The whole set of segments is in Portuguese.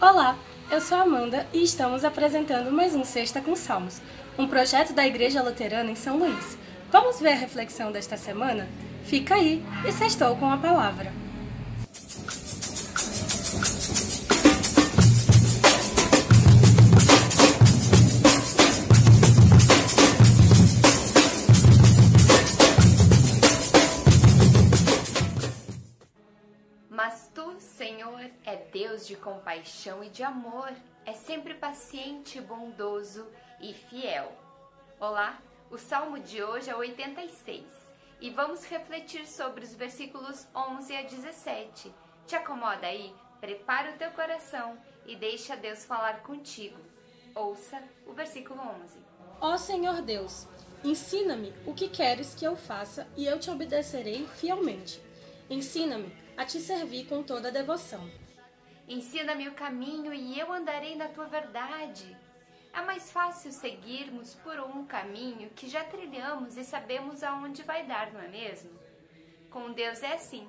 Olá, eu sou Amanda e estamos apresentando mais um Sexta com Salmos, um projeto da Igreja Luterana em São Luís. Vamos ver a reflexão desta semana? Fica aí e sextou com a palavra. Deus de compaixão e de amor, é sempre paciente, bondoso e fiel. Olá, o salmo de hoje é 86 e vamos refletir sobre os versículos 11 a 17. Te acomoda aí, prepara o teu coração e deixa Deus falar contigo. Ouça o versículo 11. Ó Senhor Deus, ensina-me o que queres que eu faça e eu te obedecerei fielmente. Ensina-me a te servir com toda devoção. Ensina-me o caminho e eu andarei na tua verdade. É mais fácil seguirmos por um caminho que já trilhamos e sabemos aonde vai dar, não é mesmo? Com Deus é assim.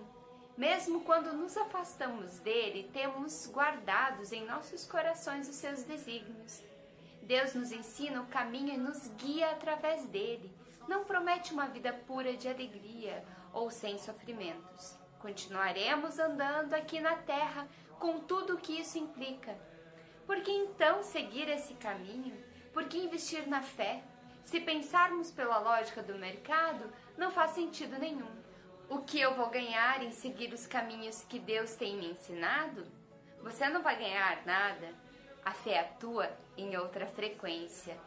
Mesmo quando nos afastamos dele, temos guardados em nossos corações os seus desígnios. Deus nos ensina o caminho e nos guia através dele. Não promete uma vida pura de alegria ou sem sofrimentos. Continuaremos andando aqui na terra com tudo o que isso implica. Por que então seguir esse caminho? Por que investir na fé? Se pensarmos pela lógica do mercado, não faz sentido nenhum. O que eu vou ganhar em seguir os caminhos que Deus tem me ensinado? Você não vai ganhar nada. A fé atua em outra frequência.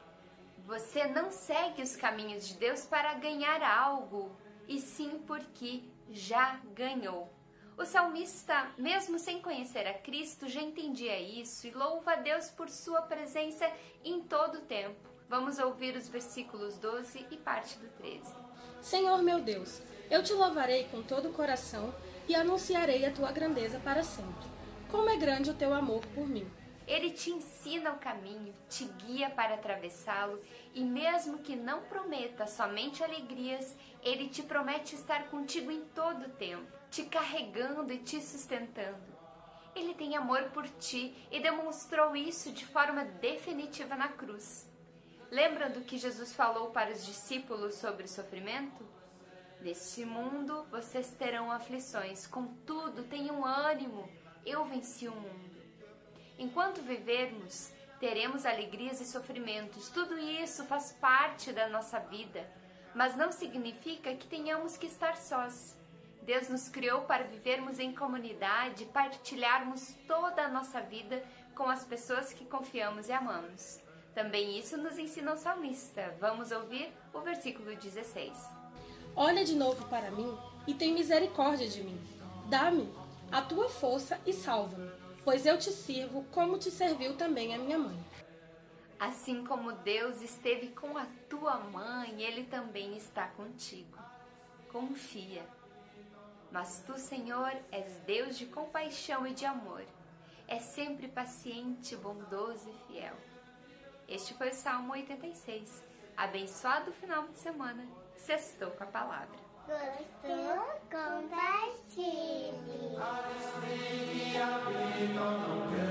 Você não segue os caminhos de Deus para ganhar algo, e sim porque já ganhou. O salmista, mesmo sem conhecer a Cristo, já entendia isso e louva a Deus por sua presença em todo o tempo. Vamos ouvir os versículos 12 e parte do 13. Senhor meu Deus, eu te louvarei com todo o coração e anunciarei a tua grandeza para sempre. Como é grande o teu amor por mim. Ele te ensina o caminho, te guia para atravessá-lo e, mesmo que não prometa somente alegrias, ele te promete estar contigo em todo o tempo, te carregando e te sustentando. Ele tem amor por ti e demonstrou isso de forma definitiva na cruz. Lembra do que Jesus falou para os discípulos sobre o sofrimento? Neste mundo vocês terão aflições, contudo, tenham ânimo, eu venci o mundo. Enquanto vivermos, teremos alegrias e sofrimentos. Tudo isso faz parte da nossa vida, mas não significa que tenhamos que estar sós. Deus nos criou para vivermos em comunidade, partilharmos toda a nossa vida com as pessoas que confiamos e amamos. Também isso nos ensina o salmista. Vamos ouvir o versículo 16. Olha de novo para mim e tem misericórdia de mim. Dá-me a tua força e salva-me pois eu te sirvo como te serviu também a minha mãe. Assim como Deus esteve com a tua mãe, Ele também está contigo. Confia. Mas tu, Senhor, és Deus de compaixão e de amor. É sempre paciente, bondoso e fiel. Este foi o Salmo 86. Abençoado final de semana. Sextou com a palavra. Gostou? Compartilhe. no